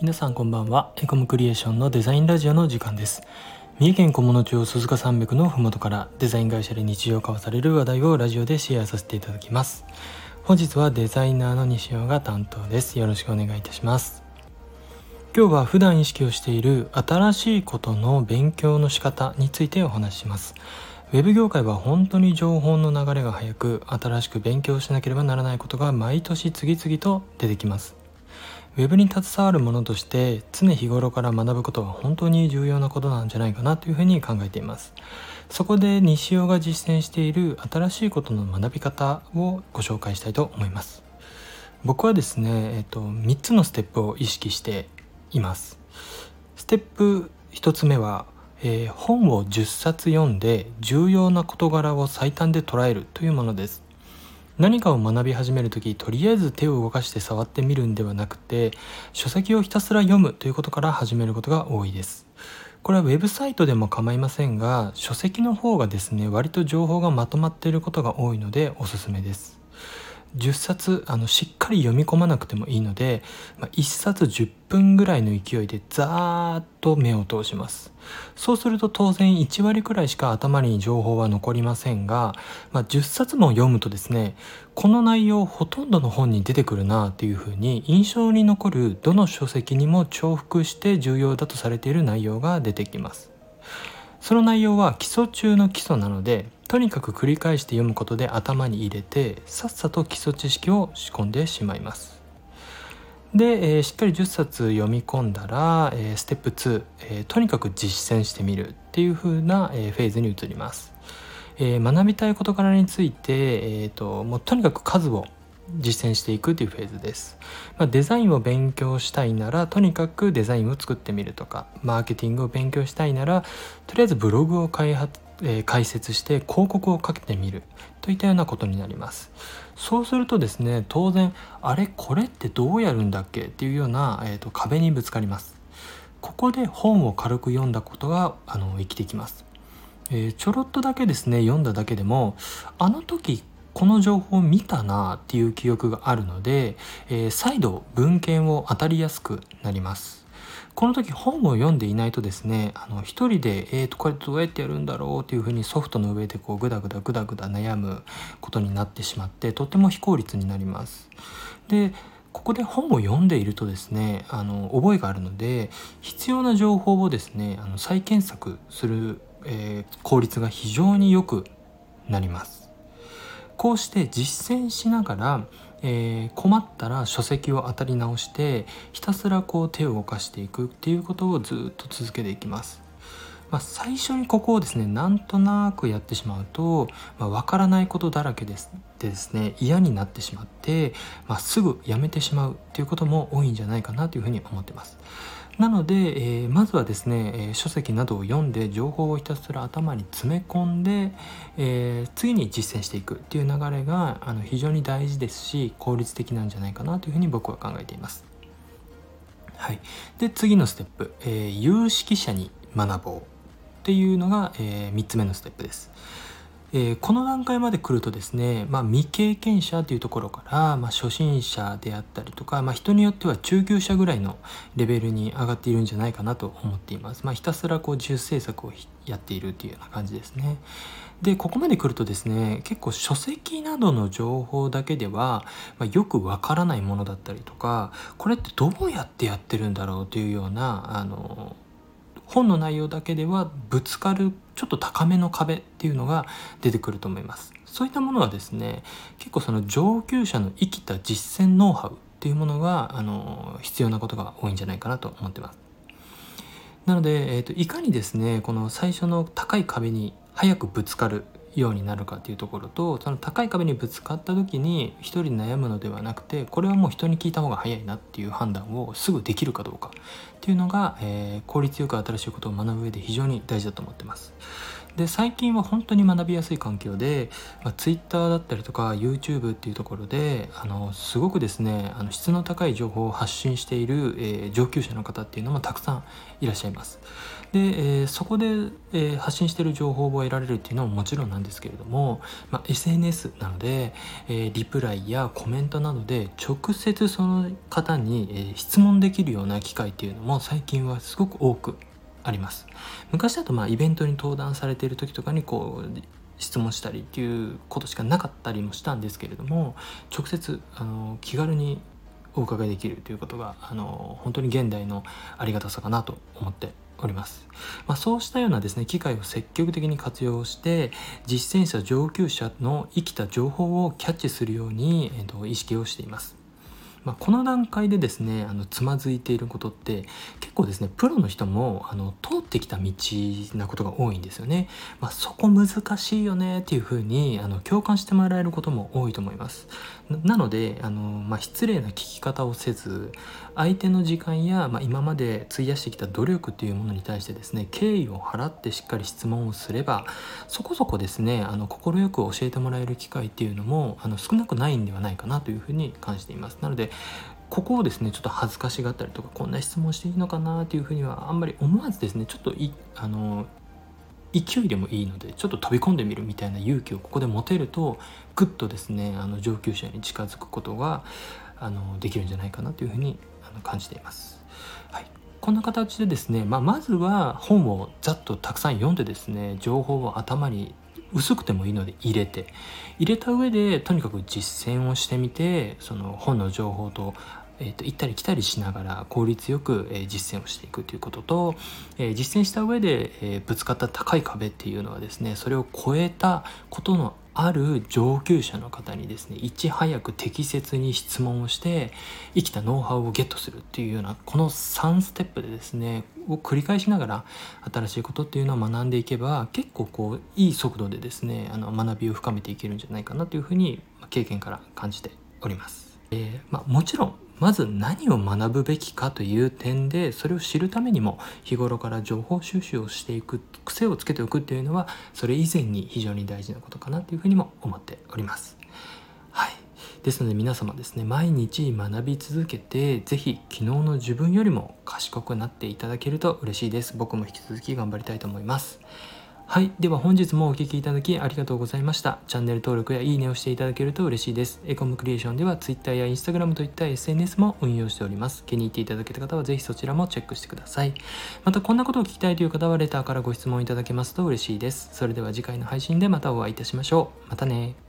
皆さんこんばんは。エコムクリエーションのデザインラジオの時間です。三重県菰野町鈴鹿山脈のふもとからデザイン会社で日常交わされる話題をラジオでシェアさせていただきます。本日はデザイナーの西尾が担当です。よろしくお願いいたします。今日は普段意識をしている新しいことの勉強の仕方についてお話しします。ウェブ業界は本当に情報の流れが速く新しく勉強しなければならないことが毎年次々と出てきます。ウェブに携わるものとして常日頃から学ぶことは本当に重要なことなんじゃないかなというふうに考えています。そこで西尾が実践している新しいことの学び方をご紹介したいと思います。僕はですね、えっと、3つのステップを意識しています。ステップ1つ目は、えー、本を10冊読んで重要な事柄を最短で捉えるというものです。何かを学び始める時とりあえず手を動かして触ってみるんではなくて書籍をひたすら読むということから始めることが多いです。これはウェブサイトでも構いませんが書籍の方がですね割と情報がまとまっていることが多いのでおすすめです。10冊あのしっかり読み込まなくてもいいので、まあ、1冊10分ぐらいの勢いでザーッと目を通します。そうすると当然1割くらいしか頭に情報は残りませんが、まあ、10冊も読むとですねこの内容ほとんどの本に出てくるなっていうふうに印象に残るどの書籍にも重複して重要だとされている内容が出てきます。その内容は基礎中の基礎なのでとにかく繰り返して読むことで頭に入れてさっさと基礎知識を仕込んでしまいます。で、えー、しっかり10冊読み込んだら、えー、ステップ2、えー、とにかく実践してみるっていう風な、えフェーズに移ります、え学びたい事柄について、えーともうとにかく数を実践していくというフェーズです、まあ、デザインを勉強したいならとにかくデザインを作ってみるとかマーケティングを勉強したいならとりあえずブログを開発えー、解説して広告をかけてみるといったようなことになります。そうするとですね当然あれこれってどうやるんだっけ？っていうような、えーと、壁にぶつかります。ここで本を軽く読んだことがあの生きてきます、えー、ちょろっとだけですね読んだだけでもあの時この情報を見たなっていう記憶があるので、えー、再度文献を当たりやすくなります。この時本を読んでいないとですねあの一人で、えーと、これどうやってやるんだろうっていうふうにソフトの上でこうグダグダグダグダ悩むことになってしまってとても非効率になります。でここで本を読んでいるとですねあの覚えがあるので必要な情報をですねあの再検索する、えー、効率が非常に良くなります。こうして実践しながらえー、困ったら書籍を当たり直してひたすらこう手を動かしていくっていうことをずっと続けていきます。まあ、最初にここをですねなんとなくやってしまうと、まあ、分からないことだらけですでですね嫌になってしまって、まあ、すぐやめてしまうっていうことも多いんじゃないかなというふうに思ってます。なので、えー、まずはですね、えー、書籍などを読んで情報をひたすら頭に詰め込んで、えー、次に実践していくっていう流れがあの非常に大事ですし効率的なんじゃないかなというふうに僕は考えています。はい、で次のステップ、え有識者に学ぼうっていうのが、え3つ目のステップです。えー、この段階まで来るとですね、まあ、未経験者というところから、まあ、初心者であったりとか、まあ、人によっては中級者ぐらいのレベルに上がっているんじゃないかなと思っています。ま、ひたすらこう自主制作をやっているというような感じですね。でここまで来るとですね結構書籍などの情報だけでは、ま、よくわからないものだったりとかこれってどうやってやってるんだろうというようなあの本の内容だけではぶつかるちょっと高めの壁っていうのが出てくると思います。そういったものはですね結構その上級者の生きた実践ノウハウっていうものがあの必要なことが多いんじゃないかなと思ってます。なので、えーと、いかにですねこの最初の高い壁に早くぶつかるようになるかっていうところとその高い壁にぶつかった時に一人悩むのではなくてこれはもう人に聞いた方が早いなっていう判断をすぐできるかどうかっていうのが、えー、効率よく新しいことを学ぶ上で非常に大事だと思ってます。で最近は本当に学びやすい環境で、まあ、Twitter だったりとか YouTube っていうところであのすごくですねあの質の高い情報を発信している、えー、上級者の方っていうのもたくさんいらっしゃいます。で、えー、そこで、えー、発信している情報を得られるっていうのももちろんなんですけれども、まあ、SNS なので、えー、リプライやコメントなどで直接その方に、えー、質問できるような機会っていうのも最近はすごく多くあります。昔だとまあイベントに登壇されている時とかにこう質問したりっていうことしかなかったりもしたんですけれども直接あの気軽にお伺いできるということがあの本当に現代のありがたさかなと思っております、まあ、そうしたようなですね機会を積極的に活用して実践者上級者の生きた情報をキャッチするように、えー、と意識をしています。まあ、この段階でですねあのつまずいていることって結構ですねプロの人もあの通ってきた道なことが多いんですよね、まあ、そこ難しいよねっていうふうにあの共感してもらえることも多いと思います。なのであの、まあ、失礼な聞き方をせず相手の時間や、まあ、今まで費やしてきた努力っていうものに対してですね敬意を払ってしっかり質問をすればそこそこですねあの快く教えてもらえる機会っていうのもあの少なくないんではないかなというふうに感じています。なのでここをですねちょっと恥ずかしがったりとかこんな質問していいのかなというふうにはあんまり思わずですねちょっといあの勢いでもいいのでちょっと飛び込んでみるみたいな勇気をここで持てるとぐっとですねあの上級者に近づくことがあのできるんじゃないかなというふうにあの感じています。はいこんな形でですね、まあ、まずは本をざっとたくさん読んでですね情報を頭に薄くてもいいので入れて入れた上でとにかく実践をしてみてその本の情報とえーと、行ったり来たりしながら効率よく、えー、実践をしていくということと、えー、実践した上で、えー、ぶつかった高い壁っていうのはですねそれを超えたことのある上級者の方にですねいち早く適切に質問をして生きたノウハウをゲットするっていうようなこの3ステップでですねを繰り返しながら新しいことっていうのを学んでいけば結構こういい速度でですねあの学びを深めていけるんじゃないかなというふうに経験から感じております。えーまあ、もちろんまず何を学ぶべきかという点でそれを知るためにも日頃から情報収集をしていく癖をつけておくっていうのはそれ以前に非常に大事なことかなというふうにも思っております。はい。ですので皆様ですね毎日学び続けて是非昨日の自分よりも賢くなっていただけると嬉しいです。僕も引き続き頑張りたいと思います。はい。では本日もお聴きいただきありがとうございました。チャンネル登録やいいねをしていただけると嬉しいです。エコムクリエーションでは Twitter や Instagram といった SNS も運用しております。気に入っていただけた方はぜひそちらもチェックしてください。またこんなことを聞きたいという方はレターからご質問いただけますと嬉しいです。それでは次回の配信でまたお会いいたしましょう。またね。